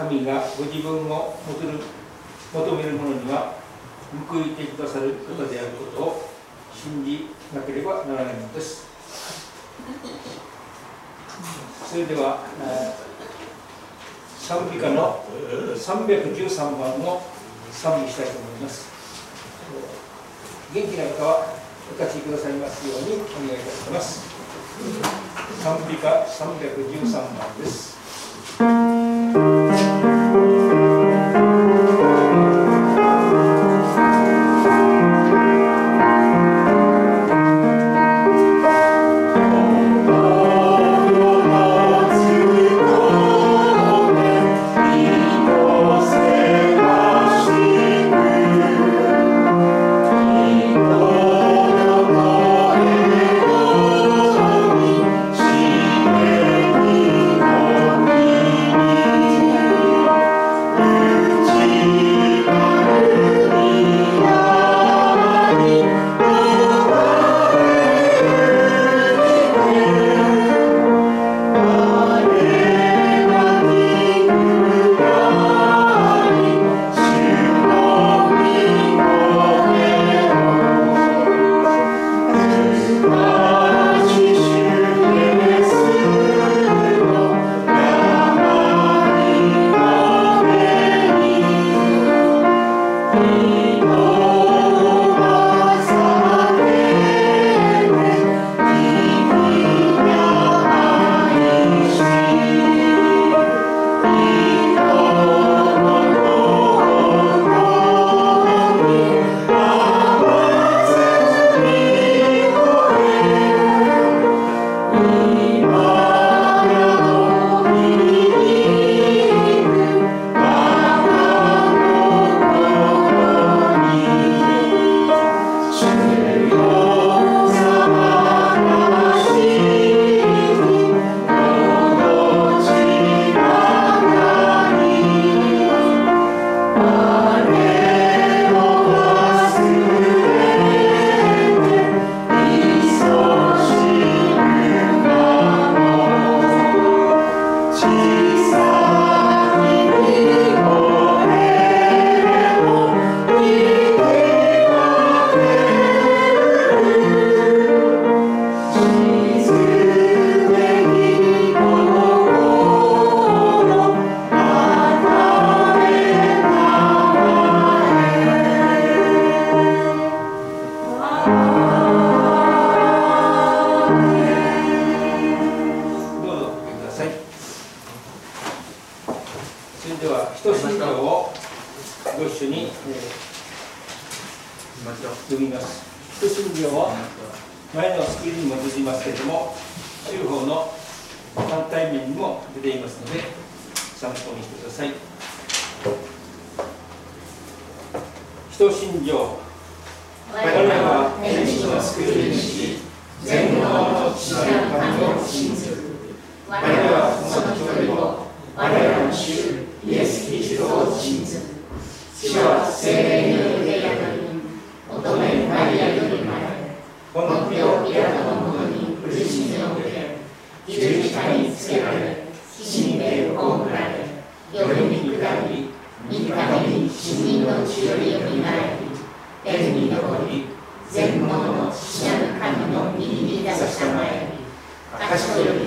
神がご自分を求る求める者には報いてくださることであることを信じなければならないのですそれでは、賛美歌の313番を賛美したいと思います。元気な方はお立ちくださいますようにお願いいたします。賛美歌313番です。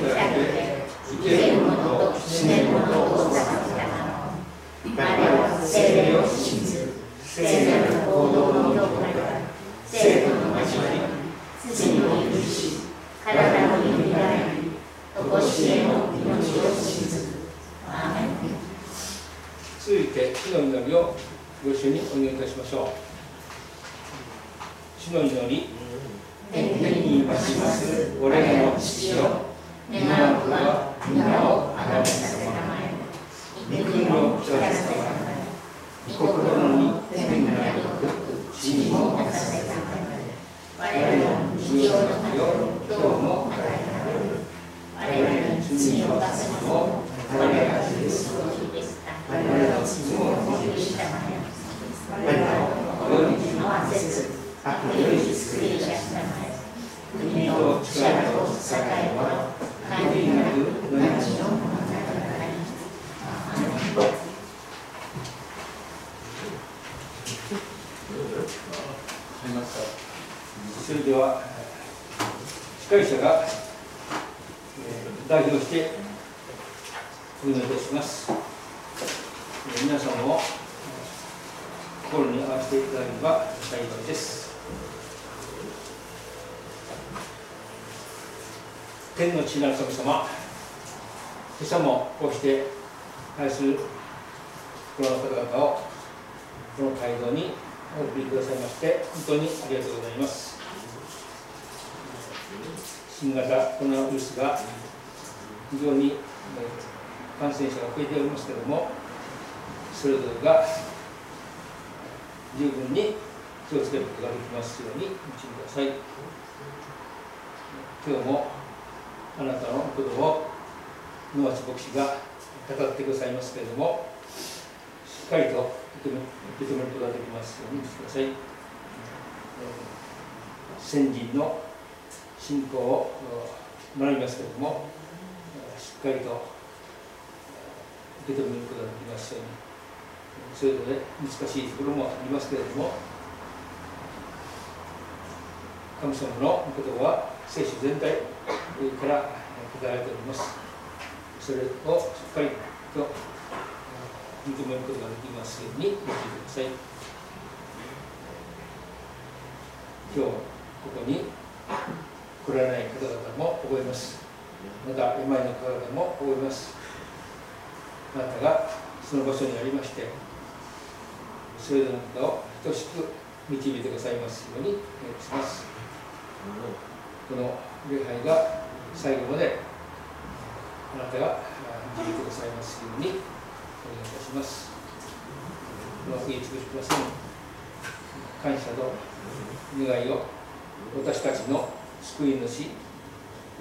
生ける者と死ねる者を裁くたマリアは聖霊を信ずる聖なる行動の教会が生徒の交わり罪の許し体のよみがえりとこしえの命を信ずるアーメン続いて主の祈りをご一緒にお祈りいたしましょう。主の祈り天にいまします。我らの父よ願うは皆をあがめさせたまえ御国を来らせたまえ御心に天がよく地にもなさせたまえ我々の日常の日を今日も与えられる我々に罪を出すものを我々が許すときです我々の罪を許したまえ我々を世に合わせず悪より救い出したまえ国と力と栄えはそれでは司会者が、えー、代表してお願いいたします、えー、皆さんも心に合わせていただければ幸いです。天の地なる神様今朝もこうして愛するこの方々をこの会場にお送りくださいまして本当にありがとうございます。新型コロナウイルスが非常に感染者が増えておりますけれどもそれぞれが十分に気をつけることができますように導いてください。今日もあなたのことを野町牧師が語ってくださいますけれどもしっかりと受け止めることができますようにしてください。先人の信仰を学びますけれどもしっかりと受け止めることができますように。それぞれ難しいところもありますけれども神様の御言葉は聖書全体から語られております。それをしっかりと認めることができますように導いてください。今日ここに来られない方々も覚えます。また病の方々も覚えます。あなたがその場所にありましてそれぞれの方を等しく導いてくださいますようにお願いします。この礼拝が最後まであなたが導いてくださいますようにお願いいたします。うまく言い尽くしません感謝と願いを私たちの救い主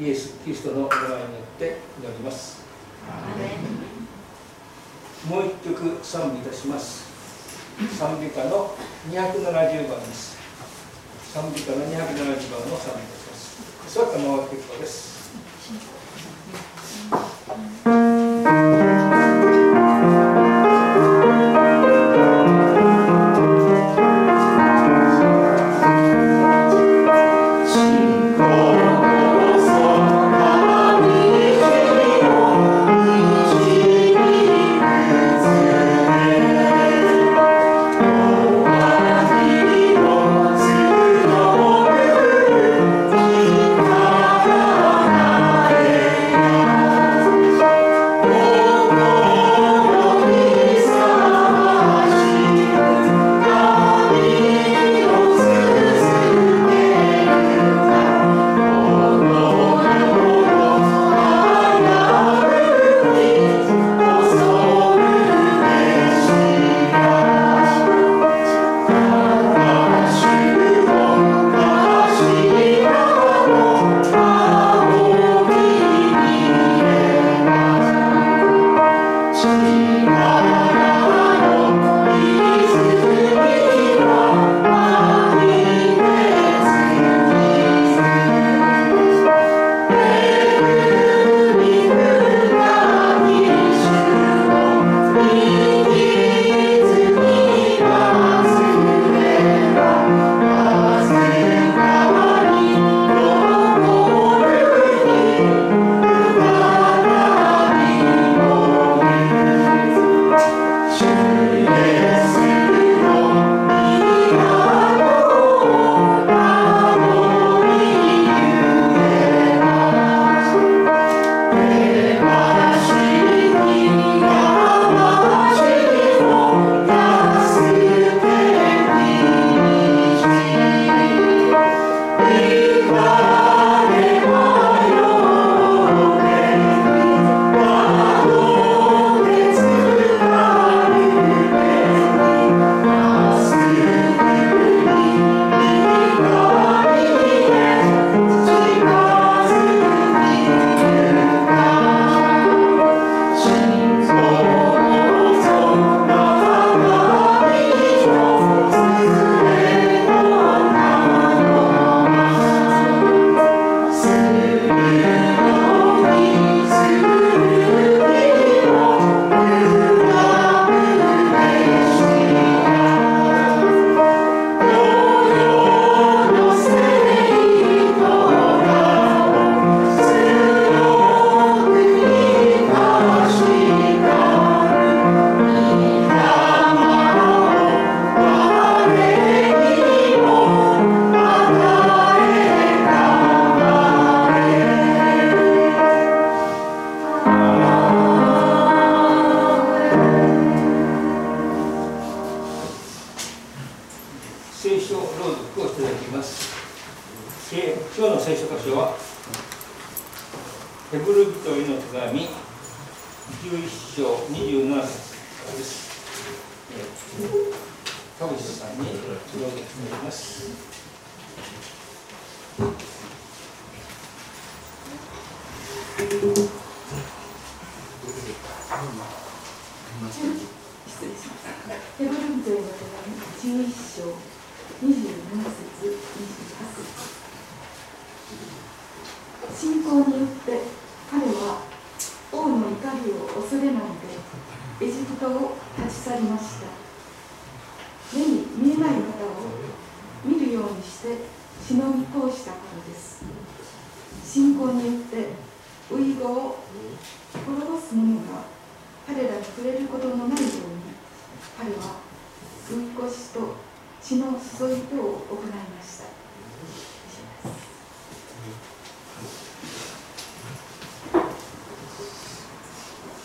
イエス・キリストのお名前によって祈ります。もう一曲賛美いたします。賛美歌の270番です。賛美歌の270番を賛美いたします座ったまま結構です「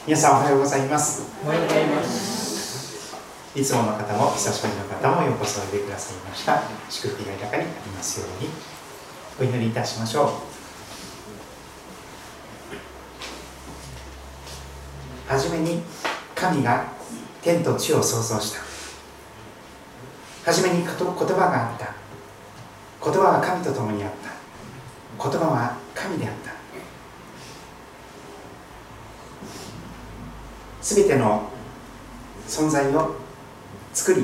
皆さんおはようございます。おはようございます。いつもの方も久しぶりの方もようこそおいでくださいました。祝福が豊かになりますように。お祈りいたしましょう。はじめに神が天と地を創造した。はじめに言葉があった。言葉は神と共にあった。言葉は神であったすべての存在を作り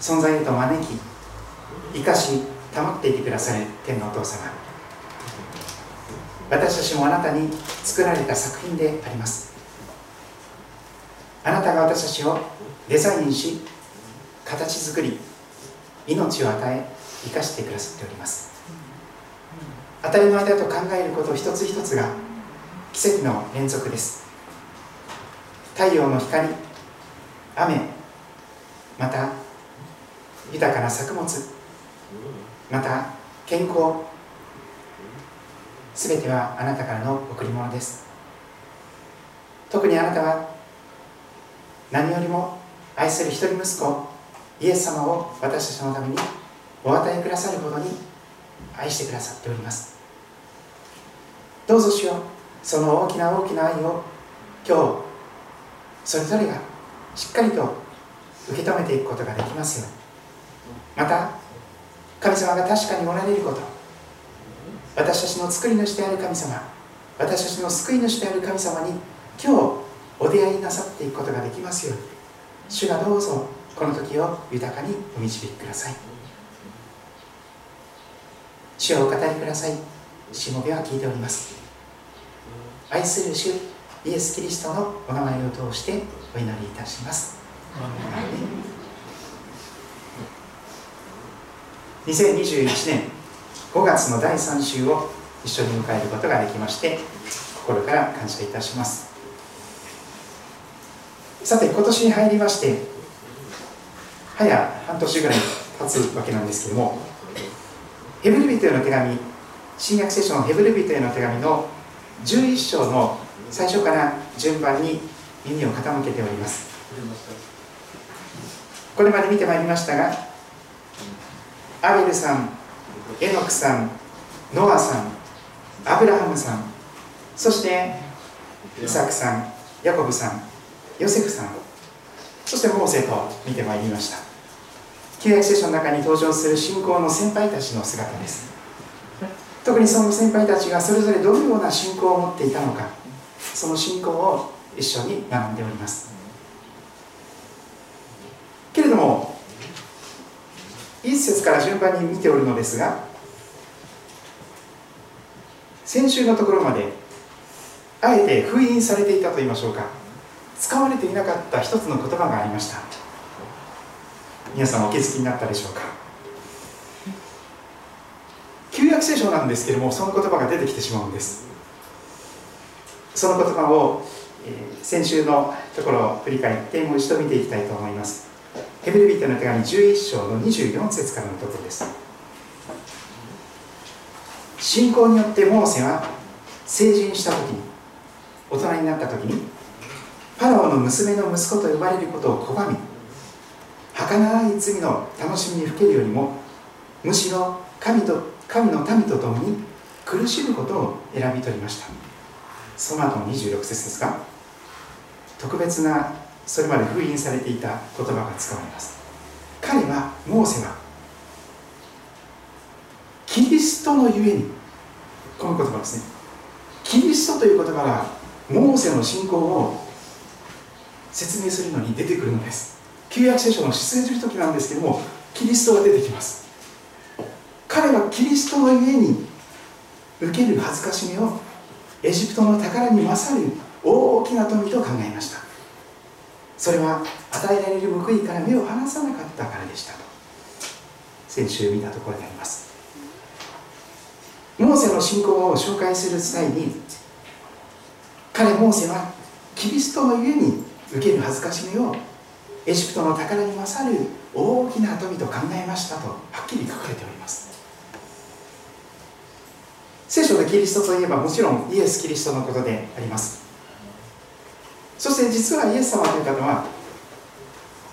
存在へと招き生かし保っていてくださる天のお父様。私たちもあなたに作られた作品であります。あなたが私たちをデザインし形作り命を与え生かしてくださっております。当たり前だと考えること一つ一つが奇跡の連続です。太陽の光雨また豊かな作物また健康すべてはあなたからの贈り物です。特にあなたは何よりも愛する一人息子イエス様を私たちのためにお与えくださるほどに愛してくださっております。どうぞしよ。うその大きな大きな愛を今日それぞれがしっかりと受け止めていくことができますように。また神様が確かにおられること。私たちの作り主である神様私たちの救い主である神様に今日お出会いなさっていくことができますように。主がどうぞこの時を豊かにお導きください。主をお語りください。しもべは聞いております。愛する主イエス・キリストのお名前を通してお祈りいたします。2021年5月の第3週を一緒に迎えることができまして心から感謝いたします。さて今年に入りまして早半年ぐらい経つわけなんですけどもヘブル人への手紙新約聖書のヘブル人への手紙の11章の最初から順番に耳を傾けております。これまで見てまいりましたがアベルさんエノクさんノアさんアブラハムさんそしてイサクさんヤコブさんヨセフさんそしてモーセと見てまいりました。旧約聖書の中に登場する信仰の先輩たちの姿です。特にその先輩たちがそれぞれどのような信仰を持っていたのかその信仰を一緒に学んでおります。けれども一節から順番に見ておるのですが先週のところまであえて封印されていたと言いましょうか。使われていなかった一つの言葉がありました。皆さんお気づきになったでしょうか。旧約聖書なんですけれどもその言葉が出てきてしまうんです。その言葉を、え、先週のところを振り返ってもう一度見ていきたいと思います。ヘブルビットの手紙11章の24節からのところです。信仰によってモーセは成人した時に大人になった時にパラオの娘の息子と呼ばれることを拒み儚い罪の楽しみにふけるよりもむしろ神と神の民と共に苦しむことを選び取りました。その後の26節ですが特別なそれまで封印されていた言葉が使われます。彼はモーセはキリストのゆえにこの言葉ですね。キリストという言葉がモーセの信仰を説明するのに出てくるのです。旧約聖書の出演する時なんですけどもキリストが出てきます。彼はキリストの家に受ける恥ずかしめをエジプトの宝に勝る大きな富と考えました。それは与えられる報いから目を離さなかったからでしたと先週見たところであります。モーセの信仰を紹介する際に彼モーセはキリストの家に受ける恥ずかしめをエジプトの宝に勝る大きな富と考えましたとはっきり書かれております。聖書でキリストといえばもちろんイエス・キリストのことであります。そして実はイエス様という方は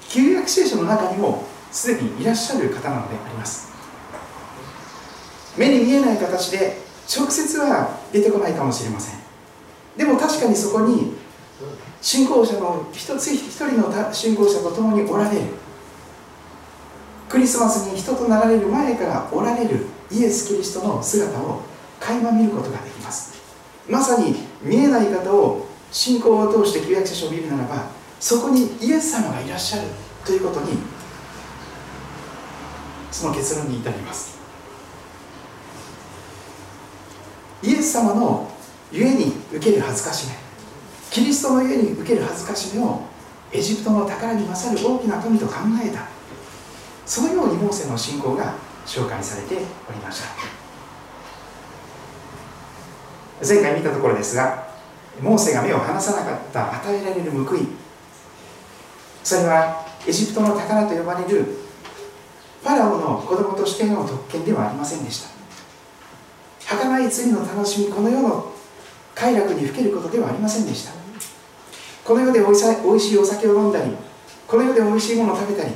旧約聖書の中にもすでにいらっしゃる方なのであります。目に見えない形で直接は出てこないかもしれません。でも確かにそこに信仰者の一つ一人の信仰者と共におられる。クリスマスに人となられる前からおられるイエス・キリストの姿を垣間見ることができます。まさに見えない方を信仰を通して旧約聖書を見るならばそこにイエス様がいらっしゃるということにその結論に至ります。イエス様のゆえに受ける恥ずかしめキリストのゆえに受ける恥ずかしめをエジプトの宝に勝る大きな富と考えたそのようにモーセの信仰が紹介されておりました。前回見たところですがモーセが目を離さなかった与えられる報い。それはエジプトの宝と呼ばれるファラオの子供としての特権ではありませんでした。儚い罪の楽しみこの世の快楽にふけることではありませんでした。この世でおいしいお酒を飲んだりこの世でおいしいものを食べたり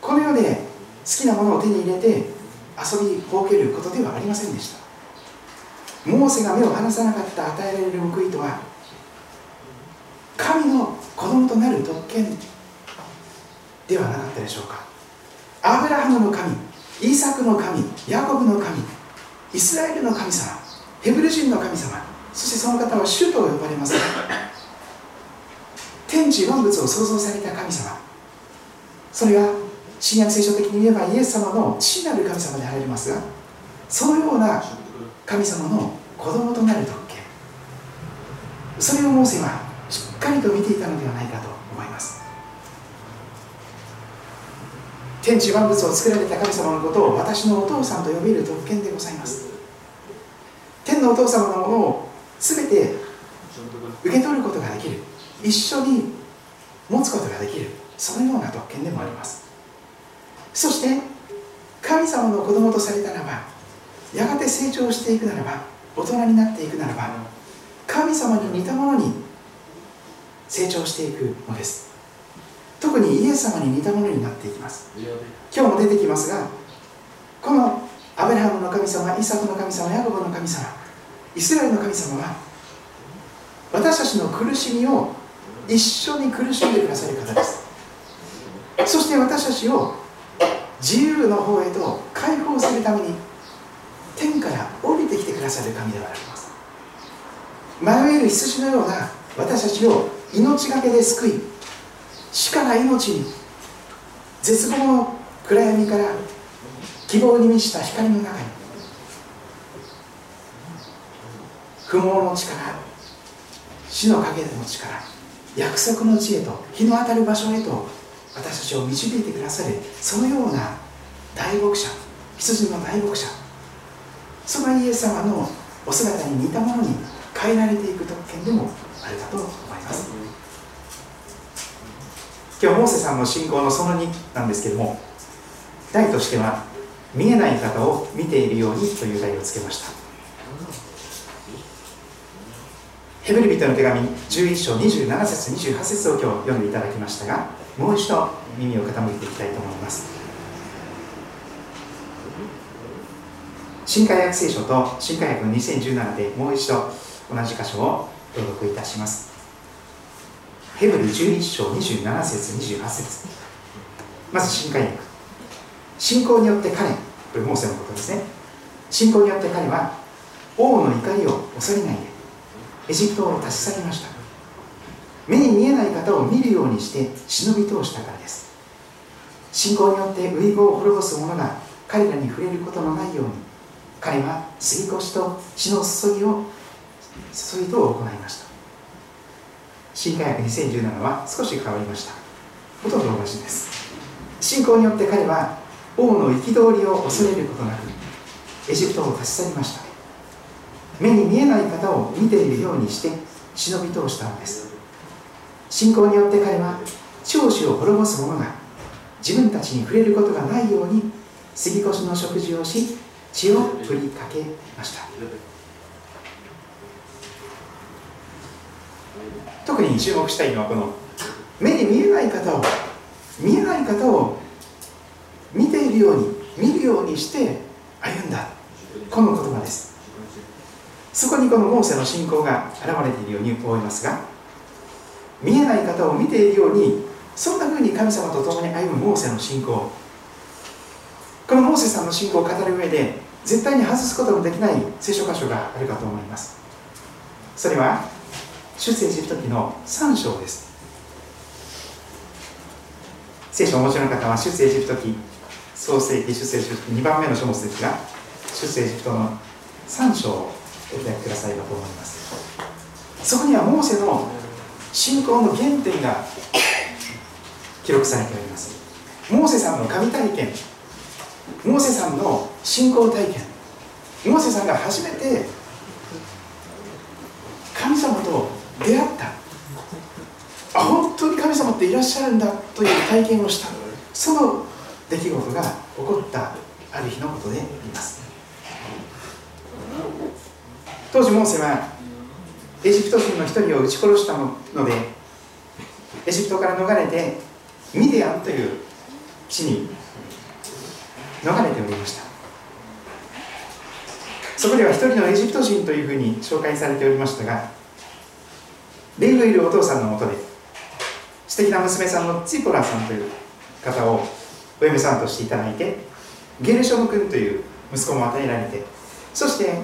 この世で好きなものを手に入れて遊びほうけることではありませんでした。モーセが目を離さなかった与えられる報いとは神の子供となる特権ではなかったでしょうか。アブラハムの神イーサクの神ヤコブの神イスラエルの神様ヘブル人の神様そしてその方は主と呼ばれます。天地万物を創造された神様。それは新約聖書的に言えばイエス様の父なる神様でありますがそのような神様の子供となる特権。それをモーセはしっかりと見ていたのではないかと思います。天地万物を作られた神様のことを私のお父さんと呼べる特権でございます。天のお父様のものを全て受け取ることができる。一緒に持つことができる。そのような特権でもあります。そして神様の子供とされたならばやがて成長していくならば大人になっていくならば神様に似たものに成長していくのです。特にイエス様に似たものになっていきます。今日も出てきますがこのアブラハムの神様イサクの神様ヤコブの神様イスラエルの神様は私たちの苦しみを一緒に苦しんでくださる方です。そして私たちを自由の方へと解放するために天から降りてきてくださる神ではあります。迷える羊のような私たちを命がけで救い。死から命に絶望の暗闇から希望に満ちた光の中に。不毛の力死の影での力約束の地へと日の当たる場所へと私たちを導いてくださるそのような大牧者羊の大牧者。そのイエス様のお姿に似たものに変えられていく特権でもあるかと思います。今日モーセさんの信仰のその2なんですけども題としては見えない方を見ているようにという題をつけました。ヘブル人の手紙11章27節28節を今日読んでいただきましたがもう一度耳を傾けていきたいと思います。新海約聖書と新海約2017でもう一度同じ箇所を朗読いたします。ヘブル11章27節28節。まず新海約信仰によって彼これモーセのことですね。信仰によって彼は王の怒りを恐れないでエジプトを立ち去りました。目に見えない方を見るようにして忍び通したからです。信仰によって遺語を滅ぼす者が彼らに触れることのないように彼は杉越と血の注ぎを注ぎと行いました。新科学2017は少し変わりました。ほとんど同じです。信仰によって彼は王の憤りを恐れることなくエジプトを立ち去りました。目に見えない方を見ているようにして忍び通したのです。信仰によって彼は長子を滅ぼす者が自分たちに触れることがないように杉越の食事をし血を振りかけました。特に注目したいのはこの目に見えない方を見えない方を見ているように見るようにして歩んだ。この言葉です。そこにこのモーセの信仰が現れているように思いますが見えない方を見ているようにそんなふうに神様と共に歩むモーセの信仰このモーセさんの信仰を語る上で絶対に外すことのできない聖書箇所があるかと思います。それは出世エジプト記の3章です。聖書をお持ちの方は出世エジプト記創世記出世エジプト記2番目の書物ですが出世エジプトの3章をお開きくださいと思います。そこにはモーセの信仰の原点が記録されております。モーセさんの神体験モーセさんの信仰体験。モーセさんが初めて神様と出会った。あ本当に神様っていらっしゃるんだという体験をした。その出来事が起こった。ある日のことであります。当時モーセはエジプト人の一人を撃ち殺したのでエジプトから逃れてミディアンという地に逃れておりました。そこでは一人のエジプト人というふうに紹介されておりましたが霊のいるお父さんのもとで素敵な娘さんのツィポラさんという方をお嫁さんとしていただいてゲルショム君という息子も与えられてそして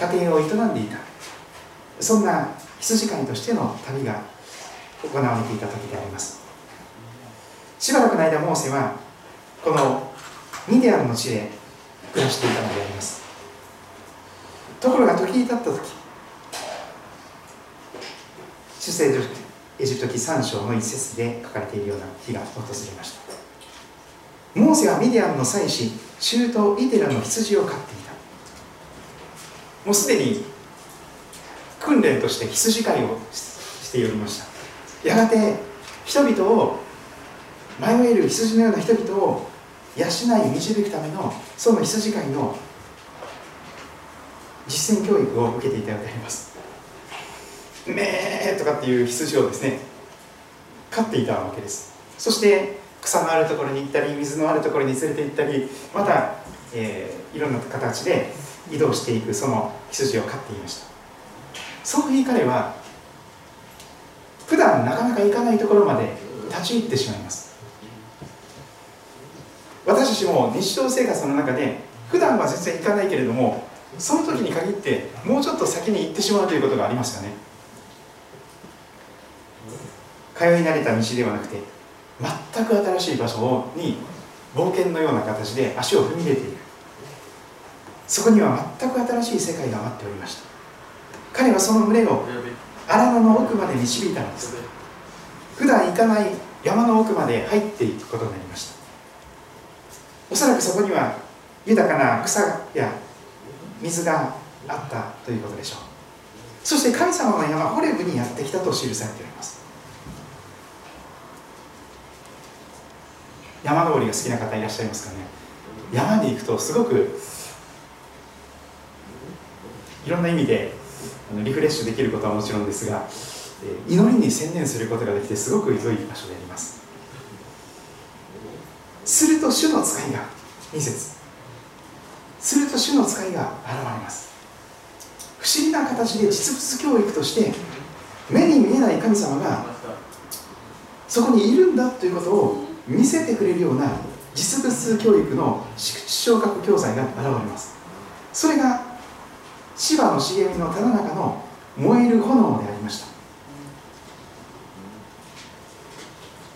家庭を営んでいたそんな羊飼いとしての旅が行われていた時であります。しばらくの間モーセはこのミディアンの地で暮らしていたのであります。ところが時に経った時主聖エジプト記3章の一節で書かれているような日が訪れました。モーセはミディアンの妻子シュート・イテラの羊を飼っていた。もうすでに訓練として羊飼いをしておりました。やがて人々を迷える羊のような人々を養い導くためのその羊飼いの実践教育を受けていたようであります。めーとかっていう羊をですね飼っていたわけです。そして草のあるところに行ったり水のあるところに連れて行ったりまた、えー、いろんな形で移動していくその羊を飼っていました。そういう彼は普段なかなか行かないところまで立ち入ってしまいます。私たちも日常生活の中で普段は全然行かないけれどもその時に限ってもうちょっと先に行ってしまうということがありますかね。通い慣れた道ではなくて全く新しい場所に冒険のような形で足を踏み入れている。そこには全く新しい世界が待っておりました。彼はその群れを荒野の奥まで導いたのです。普段行かない山の奥まで入っていくことになりました。おそらくそこには豊かな草や水があったということでしょう。そして神様の山ホレブにやってきたと記されております。山登りが好きな方いらっしゃいますかね。山に行くとすごくいろんな意味でリフレッシュできることはもちろんですが祈りに専念することができてすごく良い場所であります。すると主の使いが2節。すると主の使いが現れます。不思議な形で実物教育として目に見えない神様がそこにいるんだということを見せてくれるような実物教育の昇格教材が現れます。それが芝の茂みのただ中の燃える炎でありました。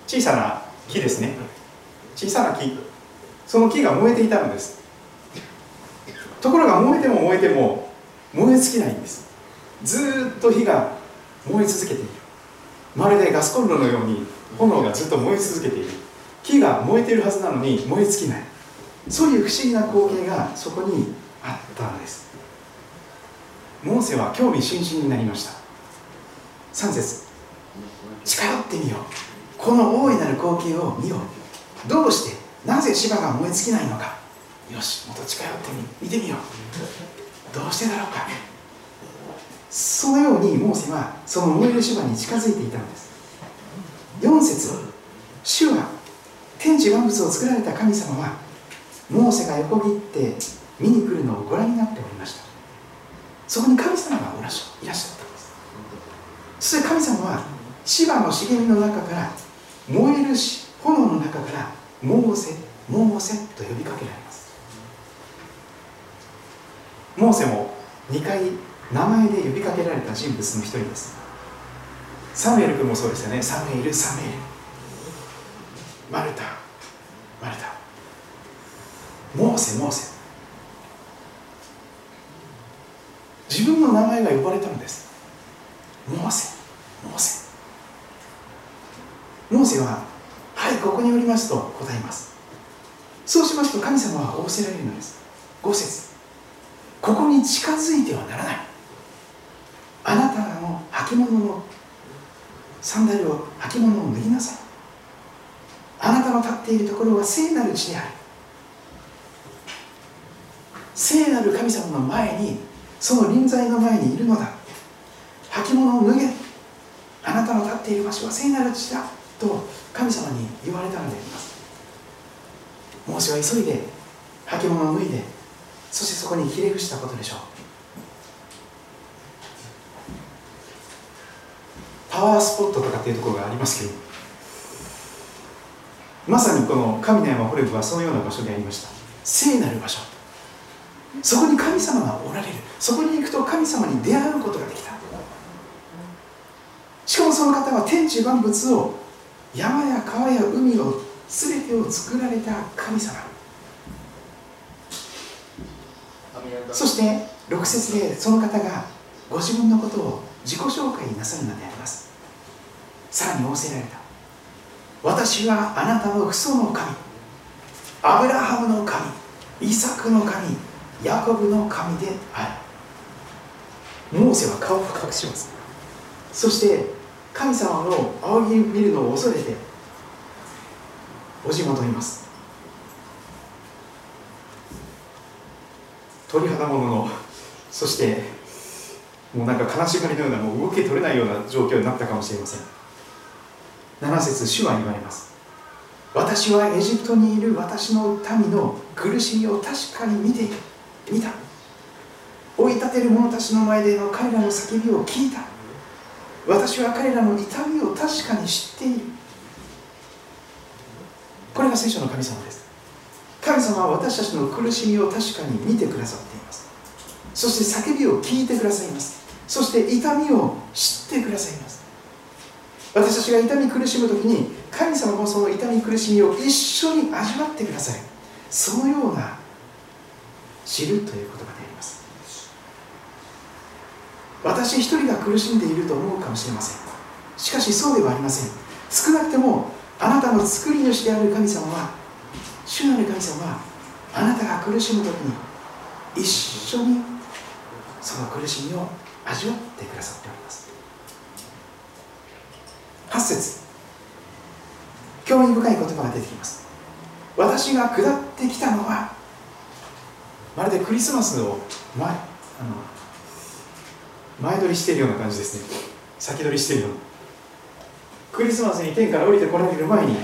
小さな木ですね。小さな木。その木が燃えていたのです。ところが燃えても燃えても燃え尽きないんです。ずっと火が燃え続けている。まるでガスコンロのように炎がずっと燃え続けている。木が燃えているはずなのに燃え尽きない。そういう不思議な光景がそこにあったのです。モーセは興味津々になりました。3節近寄ってみよう。この大いなる光景を見よう。どうしてなぜ芝が燃え尽きないのか。よしもっと近寄ってみ見てみよう。どうしてだろうか。そのようにモーセはその燃える芝に近づいていたのです。4節主は天地万物を作られた神様はモーセが横切って見に来るのをご覧になっておりました。そこに神様がいらっしゃったんです。そして神様は芝の茂みの中から燃える炎の中からモーセモーセと呼びかけられます。モーセも2回名前で呼びかけられた人物の一人です。サムエル君もそうですよね。サムエルサムエル。マルタマルタ。モーセモーセ。自分の名前が呼ばれたのです。モーセモーセ。モーセははいここにおりますと答えます。そうしますと神様は仰せられるのです。5節。ここに近づいてはならない。あなたの履物のサンダルを履物を脱ぎなさい。あなたの立っているところは聖なる地である。聖なる神様の前にその臨在の前にいるのだ。履物を脱げ。あなたの立っている場所は聖なる地だ。と神様に言われたのであります。モーセは急いで履物を脱いでそしてそこにひれ伏したことでしょう。パワースポットとかっていうところがありますけどまさにこの神の山ホレブはそのような場所でありました。聖なる場所。そこに神様がおられる。そこに行くと神様に出会うことができた。しかもその方は天地万物を山や川や海を全てを作られた神様。そして6節でその方がご自分のことを自己紹介なさるのであります。さらに仰せられた。私はあなたの父祖の神。アブラハムの神。イサクの神。ヤコブの神である。モーセは顔を隠します。そして神様の仰ぎ見るのを恐れておじ戻ります。鳥肌もののそしてもうなんか金縛りのようなもう動き取れないような状況になったかもしれません。7節主は言われます。私はエジプトにいる私の民の苦しみを確かに見ている見た。追い立てる者たちの前での彼らの叫びを聞いた。私は彼らの痛みを確かに知っている。これが聖書の神様です。神様は私たちの苦しみを確かに見てくださっています。そして叫びを聞いてくださいます。そして痛みを知ってくださいます。私たちが痛み苦しむ時に神様もその痛み苦しみを一緒に味わってください。そのような知るという言葉であります。私一人が苦しんでいると思うかもしれません。しかしそうではありません。少なくてもあなたの作り主である神様は主なる神様はあなたが苦しむ時に一緒にその苦しみを味わってくださっております。8節。興味深い言葉が出てきます。私が下ってきたのはまるでクリスマスを前あの前取りしているような感じですね。先取りしているような。クリスマスに天から降りてこられる前に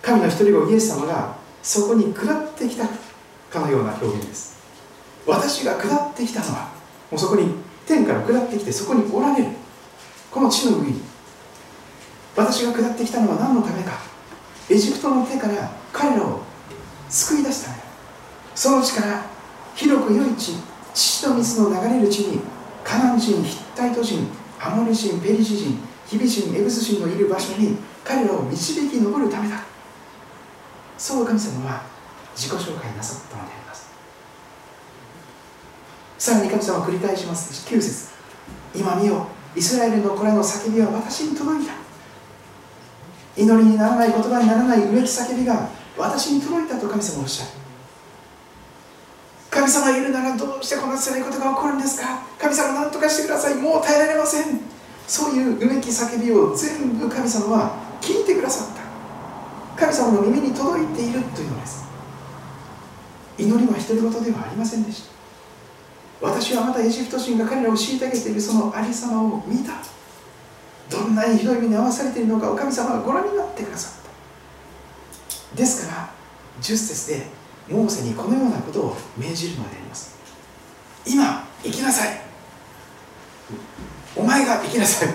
神の一人子イエス様がそこに下ってきたかのような表現です。私が下ってきたのはもうそこに天から下ってきてそこにおられるこの地の上に私が下ってきたのは何のためか。エジプトの手から彼らを救い出すためその地から広く良い地父と水の流れる地にカナン人ヒッタイト人アモリ人ペリシ人ヒビ人エブス人のいる場所に彼らを導き上るためだ。そう神様は自己紹介なさったのであります。さらに神様は繰り返します。9節。今見よイスラエルの子らの叫びは私に届いた。祈りにならない言葉にならないうめき叫びが私に届いたと神様はおっしゃる。神様いるならどうしてこんな辛いことが起こるんですか？神様何とかしてください。もう耐えられません。そういううめき叫びを全部神様は聞いてくださった。神様の耳に届いているというのです。祈りは独り言ではありませんでした。私はまたエジプト人が彼らを虐げているそのありさまを見た。どんなにひどい目に遭わされているのかお神様がご覧になってくださった。ですから10節でモーセにこのようなことを命じるのであります。今行きなさい。お前が行きなさい。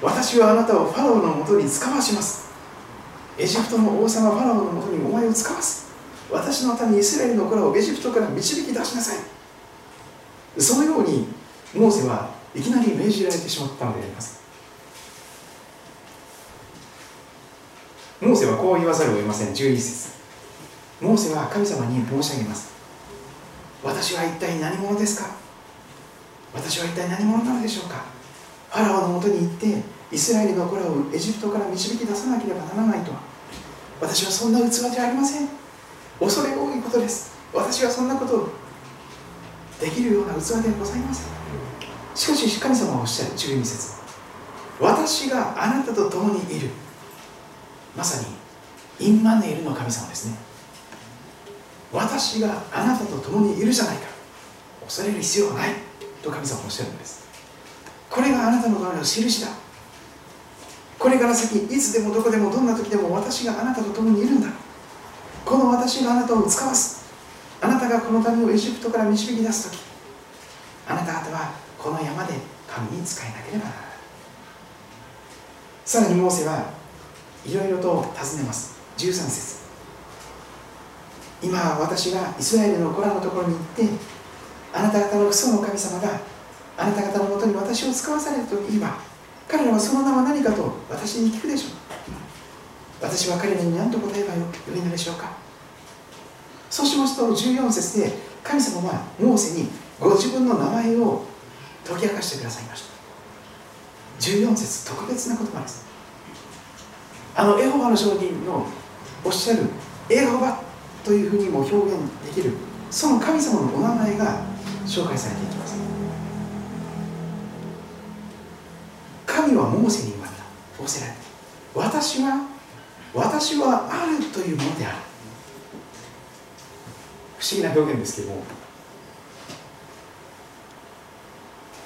私はあなたをファラオのもとに使わします。エジプトの王様ファラオのもとにお前を使わす。私の民イスラエルの子らをエジプトから導き出しなさい。そのようにモーセはいきなり命じられてしまったのであります。モーセはこう言わざるを得ません。11節。モーセは神様に申し上げます。私は一体何者ですか？私は一体何者なのでしょうか？ファラオのもとに行ってイスラエルの子らをエジプトから導き出さなければならないとは。私はそんな器じゃありません。恐れ多いことです。私はそんなことをできるような器ではございません。しかし神様はおっしゃる12節。私があなたと共にいる。まさにインマネールの神様ですね。私があなたと共にいるじゃないか。恐れる必要はない。と神様はおっしゃるんです。これがあなたのための印だ。これから先いつでもどこでもどんな時でも私があなたと共にいるんだ。この私があなたを使わす。あなたがこの民をエジプトから導き出す時。あなた方はこの山で神に仕えなければ。ならないさらにモーセはいろいろと尋ねます。13節。今私がイスラエルの子らのところに行ってあなた方の父祖の神様があなた方のもとに私を使わされたと言えば彼らはその名は何かと私に聞くでしょう。私は彼らに何と答えばよいのでしょうか。そうしますと14節で神様はモーセにご自分の名前を解き明かしてくださいました。14節特別な言葉です。あのエホバの証人のおっしゃるエホバというふうにも表現できるその神様のお名前が紹介されていきます。神はモーセに言われた。仰せられた私は私はあるというものである。不思議な表現ですけども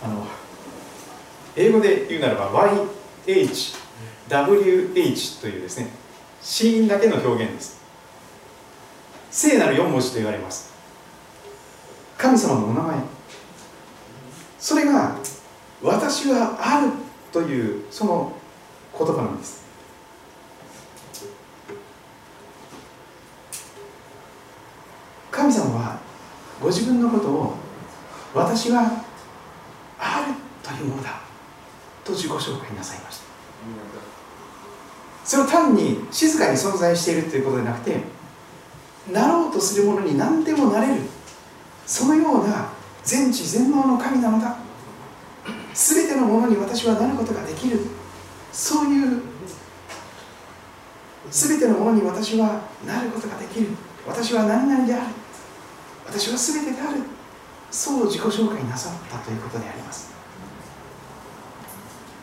あの英語で言うならば YHWH というですね子音だけの表現です。聖なる4文字と言われます。神様のお名前。それが私はあるというその言葉なんです。神様はご自分のことを私はあるというものだと自己紹介なさいました。それを単に静かに存在しているということでなくてなろうとするものに何でもなれる。そのような全知全能の神なのだ全てのものに私はなることができる。そういう全てのものに私はなることができる。私は何々である。私は全てである。そう自己紹介なさったということであります。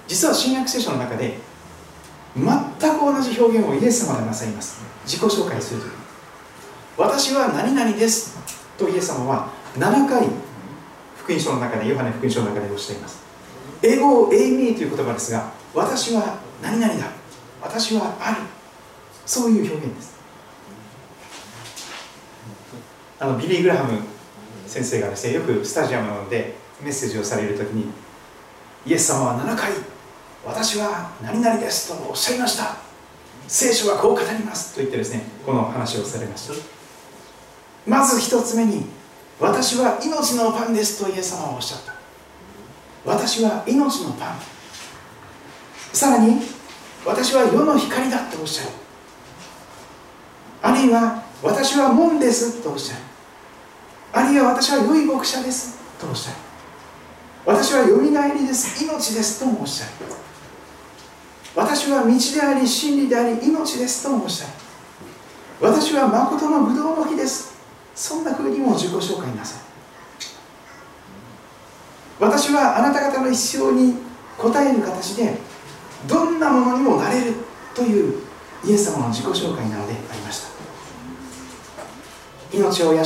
実は新約聖書の中で全く同じ表現をイエス様がなさいます。自己紹介するとき。私は何々です。とイエス様は7回福音書の中でヨハネ福音書の中でおっしゃいます。英語をエイミーという言葉ですが私は何々だ。私はある。そういう表現です。あのビリー・グラハム先生がですねよくスタジアムでメッセージをされる時にイエス様は7回私は何々ですとおっしゃいました。聖書はこう語ります。と言ってですねこの話をされました。まず一つ目に私は命のパンですとイエス様はおっしゃった。私は命のパン。さらに私は世の光だとおっしゃる。あるいは私は門ですとおっしゃる。あるいは私は良い牧者ですとおっしゃる。私はよみがえりです。命ですともおっしゃる。私は道であり真理であり命ですともおっしゃる。私は誠のブドウの木です。そんな風にも自己紹介なさい。私はあなた方の必要に応える形でどんなものにもなれるというイエス様の自己紹介なのでありました。命を養う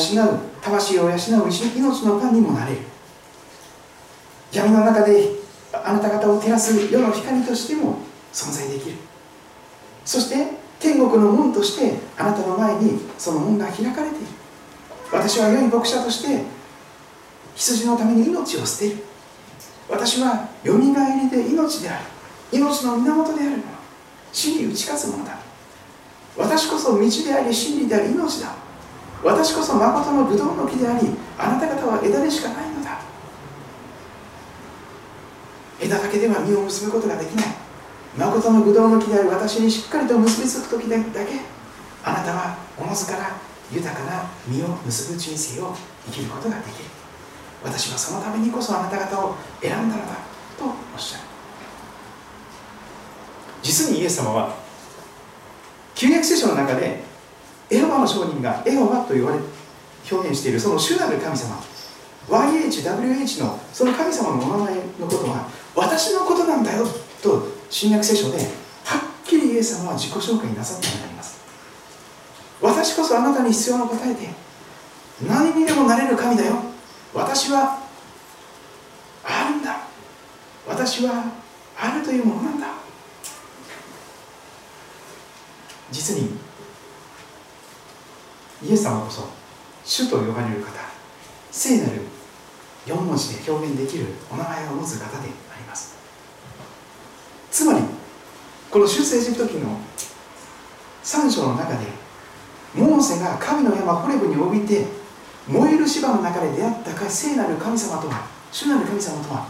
魂を養う命のパンにもなれる。闇の中であなた方を照らす世の光としても存在できる。そして天国の門としてあなたの前にその門が開かれている。私は良い牧者として羊のために命を捨てる。私はよみがえりで命である。命の源である。もの死に打ち勝つものだ。私こそ道であり真理であり命だ。私こそ誠のブドウの木でありあなた方は枝でしかないのだ。枝だけでは実を結ぶことができない。誠のブドウの木である私にしっかりと結びつく時だけ。あなたはおのずから豊かな実を結ぶ人生を生きることができる。私はそのためにこそあなた方を選んだのだとおっしゃる。実にイエス様は旧約聖書の中でエホバの商人がエホバと言われ表現しているその主なる神様。YHWH のその神様のお名前のことは私のことなんだよと新約聖書ではっきりイエス様は自己紹介なさったのであります私こそあなたに必要な答えで何にでもなれる神だよ。私はあるんだ。私はあるというものなんだ。実にイエス様こそ主と呼ばれる方聖なる4文字で表現できるお名前を持つ方であります。つまりこの出世エジプト記の3章の中でモーセが神の山ホレブに帯びて燃える芝の中で出会った聖なる神様とは主なる神様とは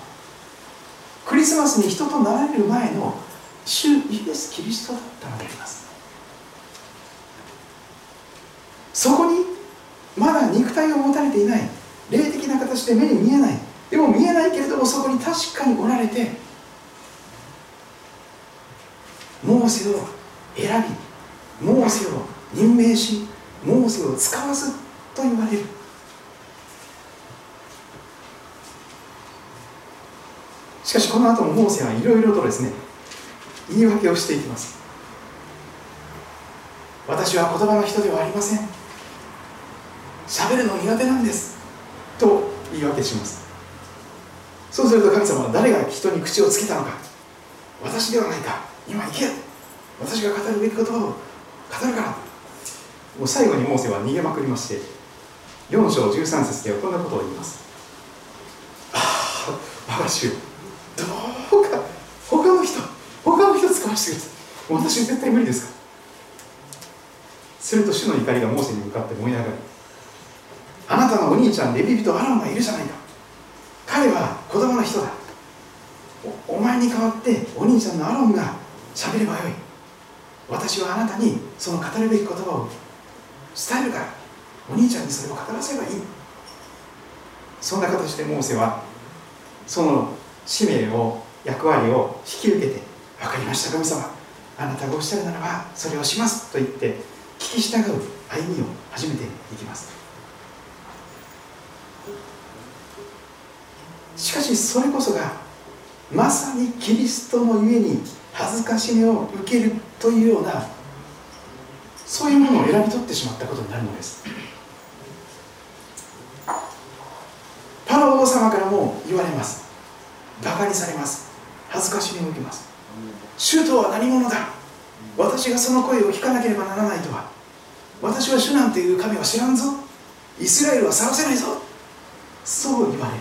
クリスマスに人となられる前の主イエス・キリストだったのであります。そこにまだ肉体を持たれていない霊的な形で目に見えないでも見えないけれどもそこに確かにおられてモーセを選びモーセを任命しモーセを使わすと言われる。しかしこの後もモーセはいろいろとですね言い訳をしていきます。私は言葉の人ではありません。喋るの苦手なんです。と言い訳します。そうすると神様は誰が人に口をつけたのか。私ではないか。今行け。私が語るべき言葉を語るから。もう最後にモーセは逃げまくりまして4章13節ではこんなことを言います。ああ我が主どうか他の人他の人使わせてください。私絶対無理ですか。すると主の怒りがモーセに向かって燃え上がるあなたのお兄ちゃんレビ人アロンがいるじゃないか。彼は子供の人だ。おお前に代わってお兄ちゃんのアロンが喋ればよい。私はあなたにその語るべき言葉を伝えるから。お兄ちゃんにそれを語らせばいい。そんな形でモーセはその使命を役割を引き受けて分かりました神様。あなたがおっしゃるならばそれをしますと言って聞き従う歩みを始めていきます。しかしそれこそがまさにキリストのゆえに恥ずかしめを受けるというようなそういうものを選び取ってしまったことになるのです。パロ王様からも言われます。バカにされます。恥ずかしめを受けます。主とは何者だ？私がその声を聞かなければならないとは。私は主なんていう神は知らんぞ。イスラエルは去らせないぞ。そう言われ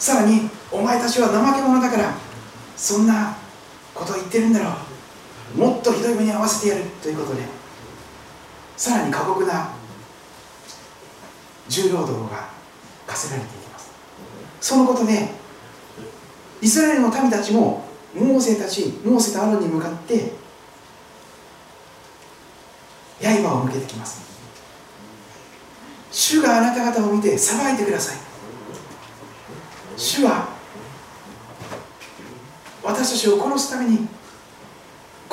さらにお前たちは怠け者だからそんなこと言ってるんだろう。もっとひどい目に遭わせてやるということでさらに過酷な重労働が課せられていきます。そのことでイスラエルの民たちもモーセたちモーセとアロンに向かって刃を向けてきます。主があなた方を見て裁いてください。主は私たちを殺すために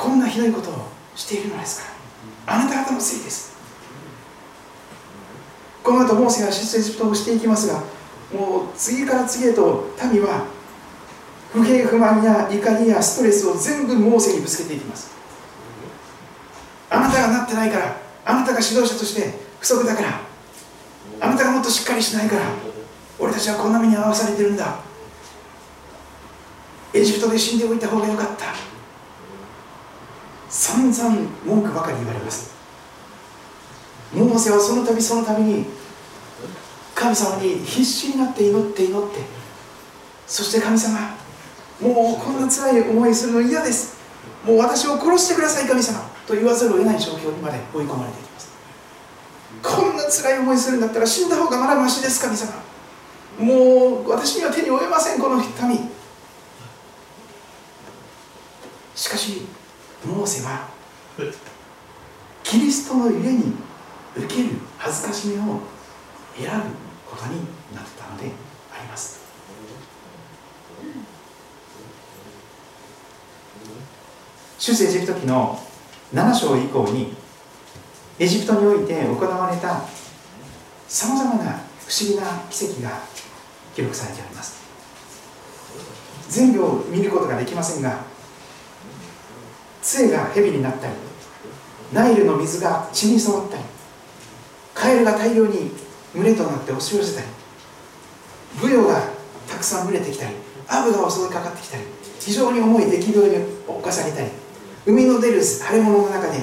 こんなひどいことをしているのですから。あなた方のせいです。この後モーセが出エジプトをしていきますがもう次から次へと民は不平不満や怒りやストレスを全部モーセにぶつけていきます。あなたがなってないからあなたが指導者として不足だからあなたがもっとしっかりしないから俺たちはこんな目に遭わされてるんだ。エジプトで死んでおいた方がよかった。散々文句ばかり言われます。モーセはその度その度に神様に必死になって祈って祈ってそして神様もうこんな辛い思いするの嫌です。もう私を殺してください神様と言わざるを得ない状況にまで追い込まれていきます。こんな辛い思いするんだったら死んだ方がまだましです神様。もう私には手に負えませんこの民。しかしモーセはキリストの揺れに受ける恥ずかしめを選ぶことになったのであります。出エジプト記の7章以降にエジプトにおいて行われたさまざまな不思議な奇跡が記録されております。全部を見ることができませんが杖が蛇になったりナイルの水が血に染まったりカエルが大量に群れとなって押し寄せたりブヨがたくさん群れてきたりアブが襲いかかってきたり非常に重い疫病に侵されたり海の出る腫れ物の中で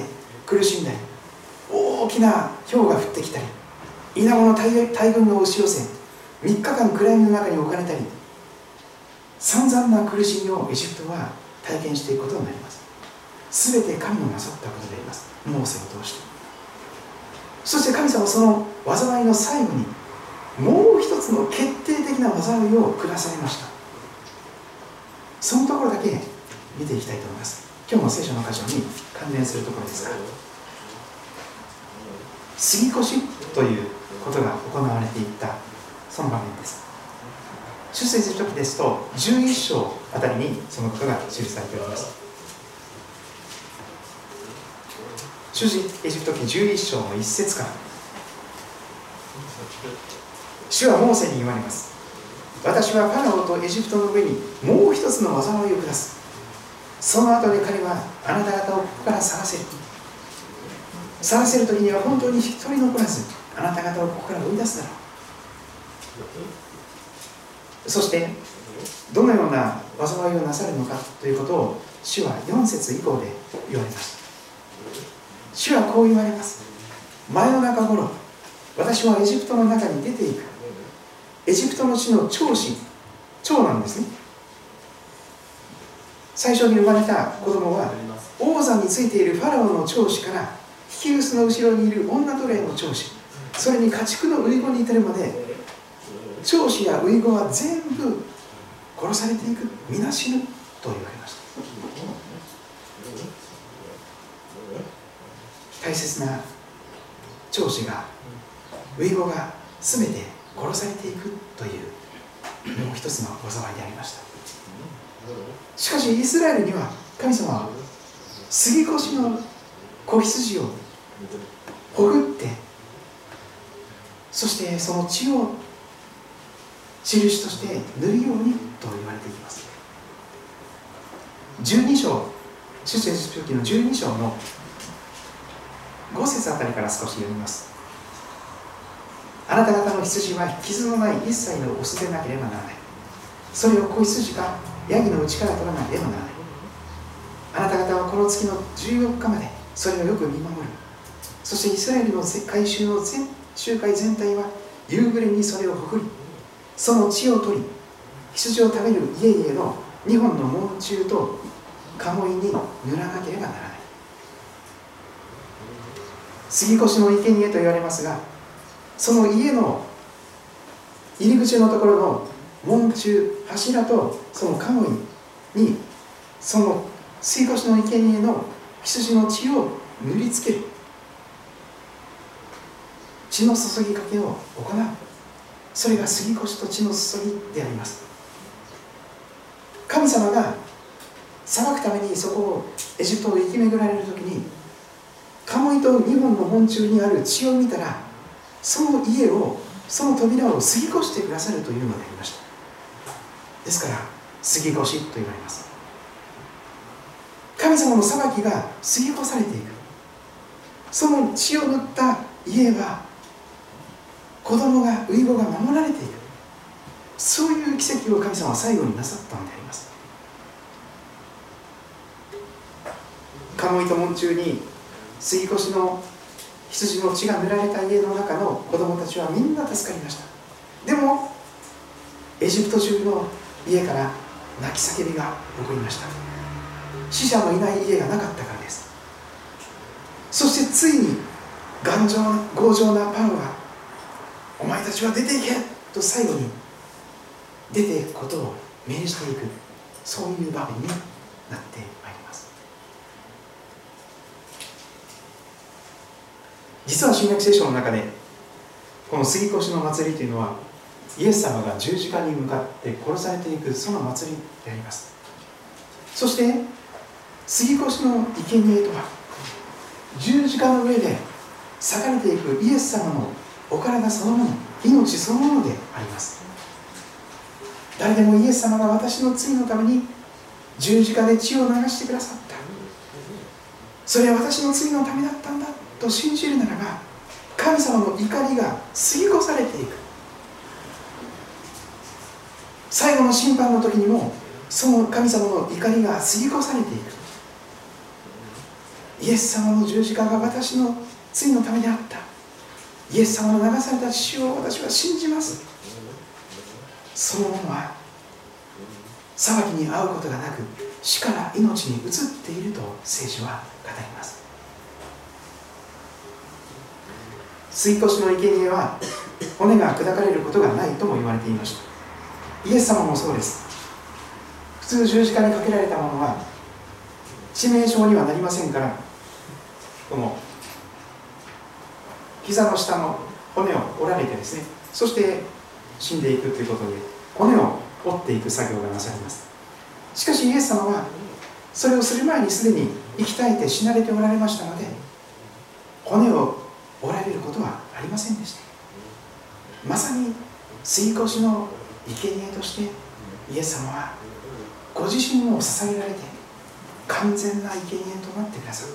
苦しんだり大きな氷が降ってきたり稲子の大群が押し寄せ3日間暗闇の中に置かれたり散々な苦しみをエジプトは体験していくことになります。全て神のなさったことであります。モーセを通して。そして神様はその災いの最後にもう一つの決定的な災いを下されました。そのところだけ見ていきたいと思います。今日の聖書の箇所に関連するところですが杉越ということが行われていったその場面です。出世する時ですと11章あたりにそのことが記されております。主人エジプト記11章の一節から。主はモーセに言われます。私はファラオとエジプトの上にもう一つの災いを下す。その後で彼はあなた方をここから去らせる。去らせる時には本当に一人残らずあなた方をここから追い出すだろう。そしてどのような災いをなさるのかということを主は4節以降で言われました。主はこう言われます。前の中頃私はエジプトの中に出ていく。エジプトの地の長子長なんですね。最初に生まれた子供は王座についているファラオの長子から引き薄の後ろにいる女奴隷の長子。それに家畜の遺言に至るまで長子や遺言は全部殺されていく皆死ぬと言われました。大切な長子が遺言が全て殺されていくというもう一つの災いでありました。しかしイスラエルには神様は杉越の子羊をほぐってそしてその血を印として塗るようにと言われていきます。12章出世書記の12章の5節あたりから少し読みます。あなた方の羊は傷のない一切のオスでなければならない。それを子羊かヤギの内から取らなければならない。あなた方はこの月の14日までそれをよく見守る。そしてイスラエルの回収の全集会全体は夕暮れにそれを誇りその血を取り羊を食べる家々の2本の門柱と鴨居に塗らなければならない。杉越の生贄と言われますがその家の入り口のところの門柱柱とその鴨居にその杉越の生贄の羊の血を塗りつける。血の注ぎかけを行う。それが杉越と血の注ぎであります。神様が裁くためにそこをエジプトを生き巡られる時に鴨居と2本の門柱にある血を見たらその家をその扉を過ぎ越してくださるというのでありました。ですから過ぎ越しと言われます。神様の裁きが過ぎ越されていく。その血を塗った家は子供が遺語が守られていく。そういう奇跡を神様は最後になさったのであります。鴨居と門中に杉越の羊の血が塗られた家の中の子供たちはみんな助かりました。でもエジプト中の家から泣き叫びが起こりました。死者のいない家がなかったからです。そしてついに頑丈な強情なパンはお前たちは出ていけと最後に出ていくことを命じていく。そういう場面になっています実は新約聖書の中でこの杉越の祭りというのはイエス様が十字架に向かって殺されていくその祭りであります。そして杉越の生贄とは十字架の上で裂かれていくイエス様のお体そのもの命そのものであります。誰でもイエス様が私の罪のために十字架で血を流してくださった。それは私の罪のためだったんだ。と信じるならば神様の怒りが過ぎ越されていく。最後の審判の時にもその神様の怒りが過ぎ越されていく。イエス様の十字架が私の罪のためであった。イエス様の流された血を私は信じます。そのものは裁きに遭うことがなく死から命に移っていると聖書は語ります。吸い越しの生贄は骨が砕かれることがないとも言われていました。イエス様もそうです。普通十字架にかけられたものは致命傷にはなりませんからこの膝の下の骨を折られてですねそして死んでいくということで骨を折っていく作業がなされます。しかしイエス様はそれをする前にすでに生き絶えて死なれておられましたので骨を折られることはありませんでした。まさに吸い越しの生贄としてイエス様はご自身を捧げられて完全な生贄となってくださっ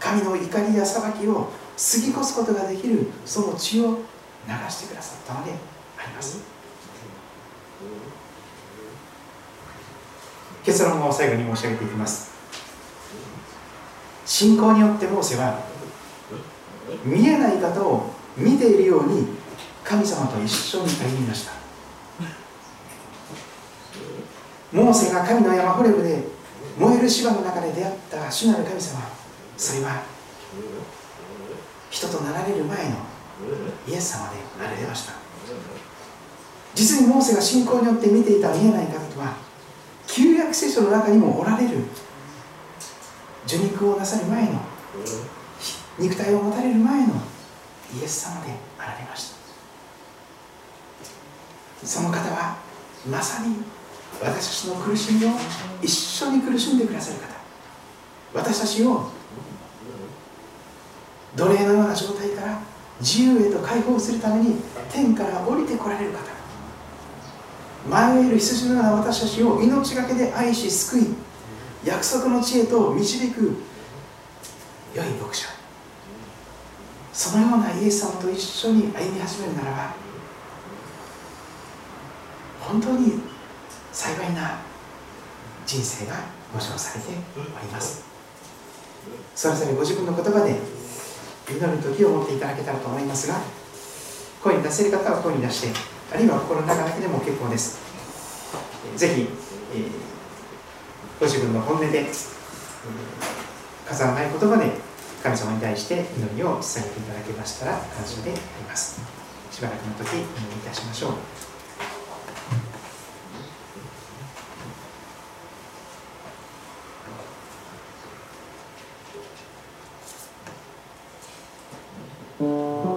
た。神の怒りや裁きを過ぎ越すことができるその血を流してくださったのであります。結論を最後に申し上げていきます。信仰によってモーセは見えない方を見ているように神様と一緒に歩みました。モーセが神の山ホレブで燃える芝の中で出会った主なる神様。それは人となられる前のイエス様であられました。実にモーセが信仰によって見ていた見えない方とは旧約聖書の中にもおられる。受肉をなさる前の肉体を持たれる前のイエス様であられました。その方はまさに私たちの苦しみを一緒に苦しんでくださる方。私たちを奴隷のような状態から自由へと解放するために天から降りてこられる方。迷える羊のような私たちを命がけで愛し救い約束の地へと導く良い牧者。そのようなイエス様と一緒に歩み始めるならば本当に幸いな人生が保証されております。それぞれご自分の言葉で祈る時を持っていただけたらと思いますが声に出せる方は声に出してあるいは心の中だけでも結構です。ぜひ、えー、ご自分の本音で、えー、飾らない言葉で神様に対して祈りを捧げていただけましたら感謝でありますしばらくの時祈りいたしましょううん。